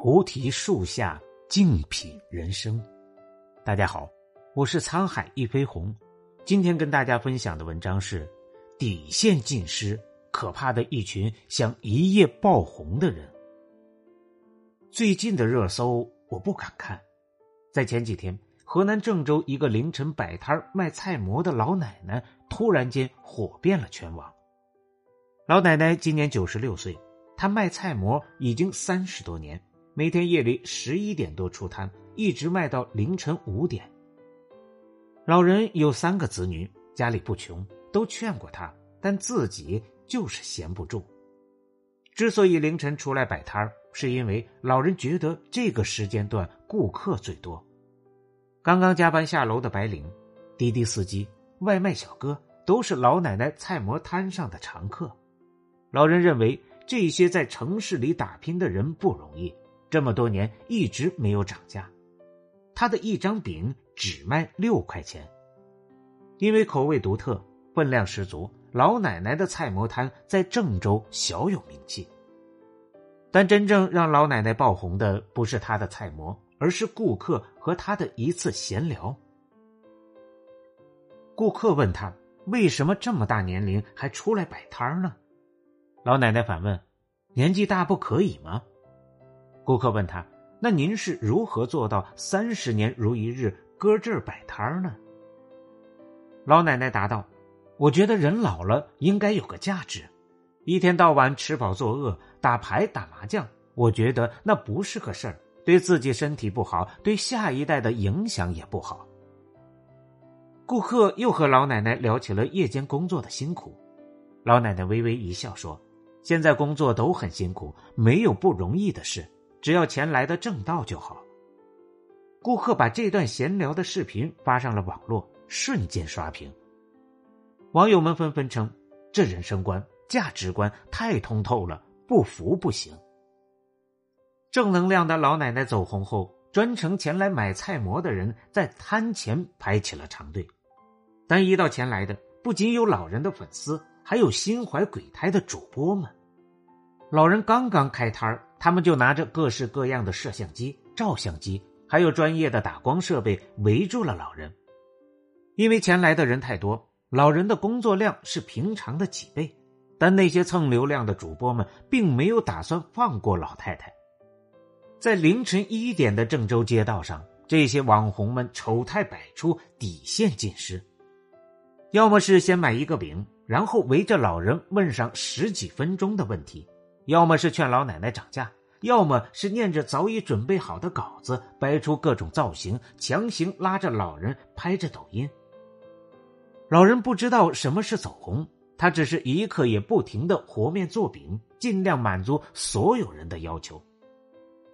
菩提树下静品人生。大家好，我是沧海一飞鸿。今天跟大家分享的文章是：底线尽失，可怕的一群想一夜爆红的人。最近的热搜我不敢看。在前几天，河南郑州一个凌晨摆摊卖菜馍的老奶奶突然间火遍了全网。老奶奶今年九十六岁，她卖菜馍已经三十多年，每天夜里十一点多出摊，一直卖到凌晨五点。老人有三个子女，家里不穷，都劝过他，但自己就是闲不住。之所以凌晨出来摆摊是因为老人觉得这个时间段顾客最多。刚刚加班下楼的白领、滴滴司机、外卖小哥，都是老奶奶菜馍摊上的常客。老人认为这些在城市里打拼的人不容易，这么多年一直没有涨价。他的一张饼只卖六块钱，因为口味独特、分量十足，老奶奶的菜馍摊在郑州小有名气。但真正让老奶奶爆红的不是她的菜馍，而是顾客和她的一次闲聊。顾客问他为什么这么大年龄还出来摆摊呢？老奶奶反问：“年纪大不可以吗？”顾客问他：“那您是如何做到三十年如一日搁这儿摆摊呢？”老奶奶答道：“我觉得人老了应该有个价值，一天到晚吃饱作饿，打牌打麻将，我觉得那不是个事儿，对自己身体不好，对下一代的影响也不好。”顾客又和老奶奶聊起了夜间工作的辛苦，老奶奶微微一笑说。现在工作都很辛苦，没有不容易的事，只要钱来的正道就好。顾客把这段闲聊的视频发上了网络，瞬间刷屏。网友们纷纷称：“这人生观、价值观太通透了，不服不行。”正能量的老奶奶走红后，专程前来买菜馍的人在摊前排起了长队。但一到钱来的，不仅有老人的粉丝，还有心怀鬼胎的主播们。老人刚刚开摊，他们就拿着各式各样的摄像机、照相机，还有专业的打光设备围住了老人。因为前来的人太多，老人的工作量是平常的几倍。但那些蹭流量的主播们并没有打算放过老太太。在凌晨一点的郑州街道上，这些网红们丑态百出，底线尽失。要么是先买一个饼，然后围着老人问上十几分钟的问题。要么是劝老奶奶涨价，要么是念着早已准备好的稿子，摆出各种造型，强行拉着老人拍着抖音。老人不知道什么是走红，他只是一刻也不停的和面做饼，尽量满足所有人的要求。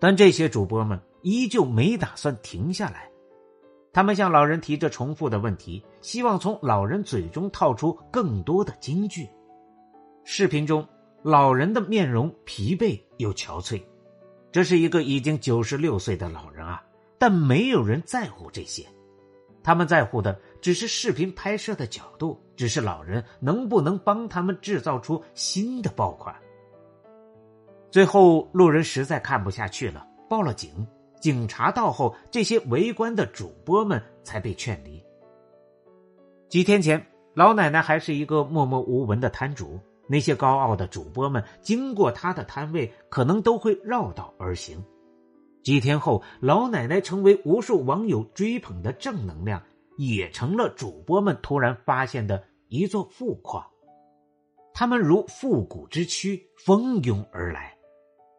但这些主播们依旧没打算停下来，他们向老人提着重复的问题，希望从老人嘴中套出更多的金句。视频中。老人的面容疲惫又憔悴，这是一个已经九十六岁的老人啊！但没有人在乎这些，他们在乎的只是视频拍摄的角度，只是老人能不能帮他们制造出新的爆款。最后，路人实在看不下去了，报了警。警察到后，这些围观的主播们才被劝离。几天前，老奶奶还是一个默默无闻的摊主。那些高傲的主播们经过他的摊位，可能都会绕道而行。几天后，老奶奶成为无数网友追捧的正能量，也成了主播们突然发现的一座富矿。他们如复古之躯，蜂拥而来。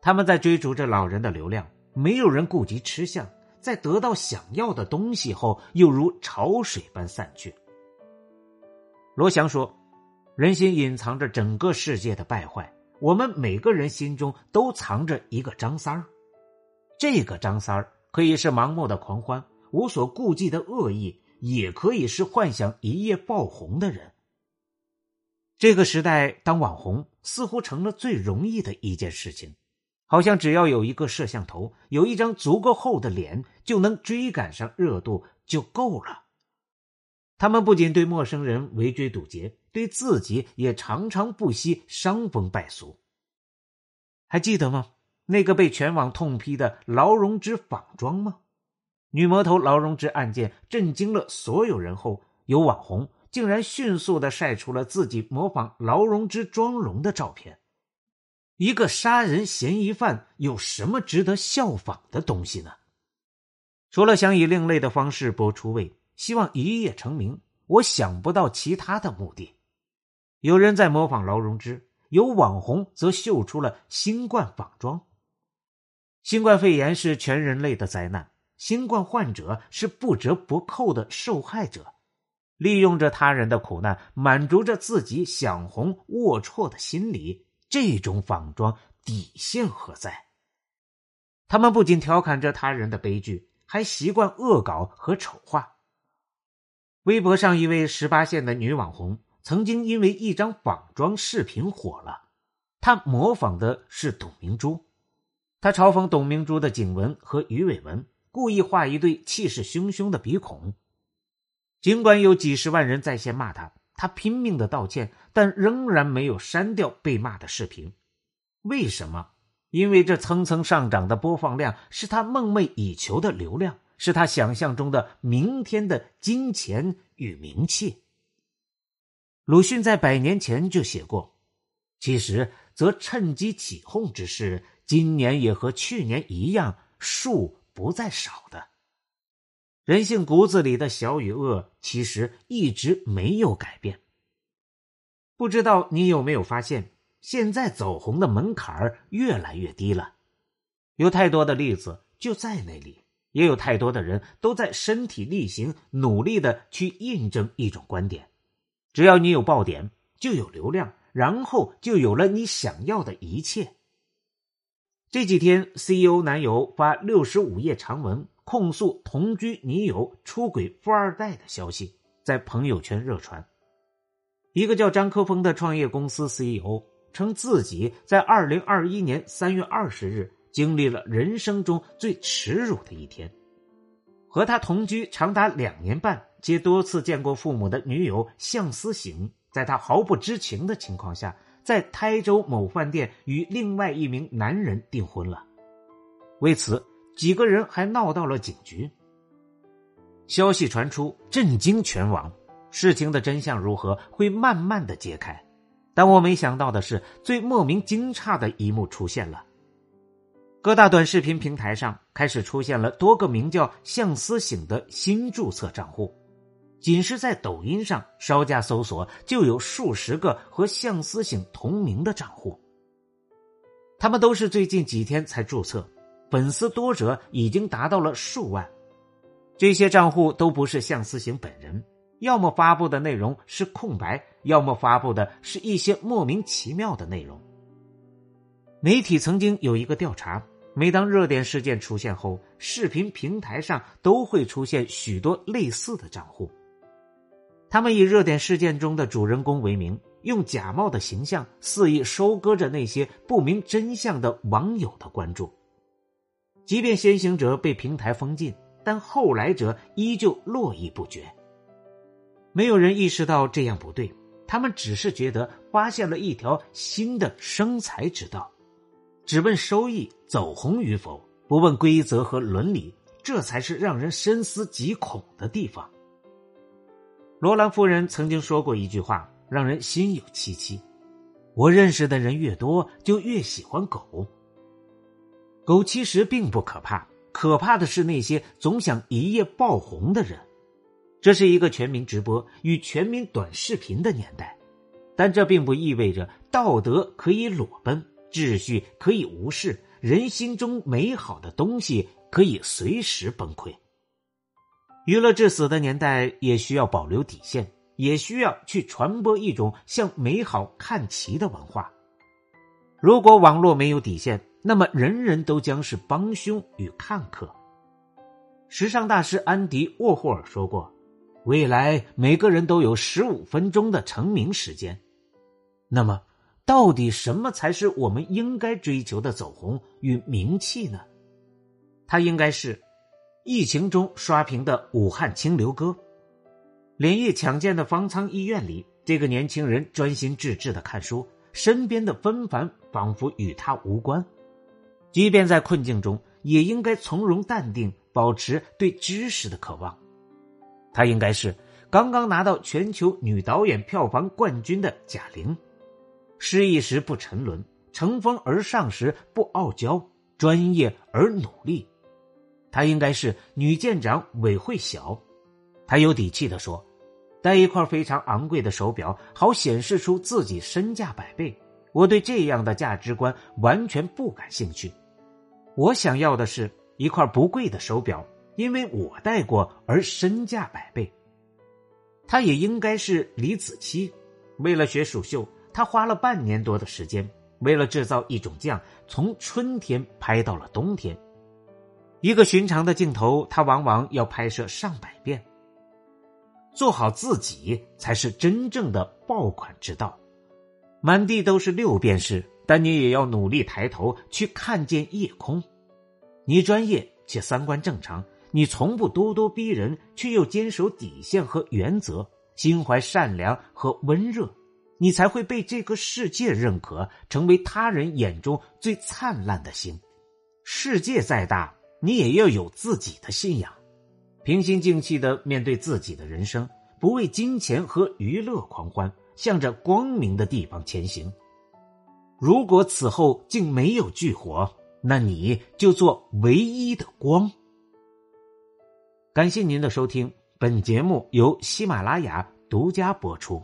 他们在追逐着老人的流量，没有人顾及吃相。在得到想要的东西后，又如潮水般散去。罗翔说。人心隐藏着整个世界的败坏，我们每个人心中都藏着一个张三儿。这个张三儿可以是盲目的狂欢、无所顾忌的恶意，也可以是幻想一夜爆红的人。这个时代，当网红似乎成了最容易的一件事情，好像只要有一个摄像头，有一张足够厚的脸，就能追赶上热度就够了。他们不仅对陌生人围追堵截。对自己也常常不惜伤风败俗。还记得吗？那个被全网痛批的劳荣枝仿妆吗？女魔头劳荣枝案件震惊了所有人后，有网红竟然迅速的晒出了自己模仿劳荣枝妆容的照片。一个杀人嫌疑犯有什么值得效仿的东西呢？除了想以另类的方式博出位，希望一夜成名，我想不到其他的目的。有人在模仿劳荣枝，有网红则秀出了新冠仿妆。新冠肺炎是全人类的灾难。新冠患者是不折不扣的受害者，利用着他人的苦难，满足着自己想红龌龊的心理。这种仿妆底线何在？他们不仅调侃着他人的悲剧，还习惯恶搞和丑化。微博上一位十八线的女网红，曾经因为一张仿妆视频火了。他模仿的是董明珠，他嘲讽董明珠的颈纹和鱼尾纹。故意画一对气势汹汹的鼻孔，尽管有几十万人在线骂他，他拼命的道歉，但仍然没有删掉被骂的视频。为什么？因为这蹭蹭上涨的播放量是他梦寐以求的流量，是他想象中的明天的金钱与名气。鲁迅在百年前就写过：“其实则趁机起哄之事，今年也和去年一样，数。”不在少的，人性骨子里的小与恶，其实一直没有改变。不知道你有没有发现，现在走红的门槛越来越低了。有太多的例子就在那里，也有太多的人都在身体力行、努力的去印证一种观点：只要你有爆点，就有流量，然后就有了你想要的一切。这几天，CEO 男友发六十五页长文控诉同居女友出轨富二代的消息，在朋友圈热传。一个叫张科峰的创业公司 CEO 称，自己在二零二一年三月二十日经历了人生中最耻辱的一天。和他同居长达两年半且多次见过父母的女友向思行，在他毫不知情的情况下。在台州某饭店与另外一名男人订婚了，为此几个人还闹到了警局。消息传出，震惊全网。事情的真相如何，会慢慢的揭开。但我没想到的是，最莫名惊诧的一幕出现了。各大短视频平台上开始出现了多个名叫“向思醒”的新注册账户。仅是在抖音上稍加搜索，就有数十个和向思醒同名的账户。他们都是最近几天才注册，粉丝多者已经达到了数万。这些账户都不是向思醒本人，要么发布的内容是空白，要么发布的是一些莫名其妙的内容。媒体曾经有一个调查，每当热点事件出现后，视频平台上都会出现许多类似的账户。他们以热点事件中的主人公为名，用假冒的形象肆意收割着那些不明真相的网友的关注。即便先行者被平台封禁，但后来者依旧络绎不绝。没有人意识到这样不对，他们只是觉得发现了一条新的生财之道，只问收益、走红与否，不问规则和伦理，这才是让人深思极恐的地方。罗兰夫人曾经说过一句话，让人心有戚戚。我认识的人越多，就越喜欢狗。狗其实并不可怕，可怕的是那些总想一夜爆红的人。这是一个全民直播与全民短视频的年代，但这并不意味着道德可以裸奔，秩序可以无视，人心中美好的东西可以随时崩溃。娱乐至死的年代，也需要保留底线，也需要去传播一种向美好看齐的文化。如果网络没有底线，那么人人都将是帮凶与看客。时尚大师安迪沃霍尔说过：“未来每个人都有十五分钟的成名时间。”那么，到底什么才是我们应该追求的走红与名气呢？它应该是。疫情中刷屏的武汉清流哥，连夜抢建的方舱医院里，这个年轻人专心致志的看书，身边的纷繁仿佛与他无关。即便在困境中，也应该从容淡定，保持对知识的渴望。他应该是刚刚拿到全球女导演票房冠军的贾玲，失意时不沉沦，乘风而上时不傲娇，专业而努力。她应该是女舰长韦慧晓，她有底气的说：“戴一块非常昂贵的手表，好显示出自己身价百倍。我对这样的价值观完全不感兴趣。我想要的是一块不贵的手表，因为我戴过而身价百倍。”她也应该是李子柒，为了学蜀绣，他花了半年多的时间，为了制造一种酱，从春天拍到了冬天。一个寻常的镜头，他往往要拍摄上百遍。做好自己才是真正的爆款之道。满地都是六便士，但你也要努力抬头去看见夜空。你专业且三观正常，你从不咄咄逼人，却又坚守底线和原则，心怀善良和温热，你才会被这个世界认可，成为他人眼中最灿烂的星。世界再大。你也要有自己的信仰，平心静气的面对自己的人生，不为金钱和娱乐狂欢，向着光明的地方前行。如果此后竟没有炬火，那你就做唯一的光。感谢您的收听，本节目由喜马拉雅独家播出。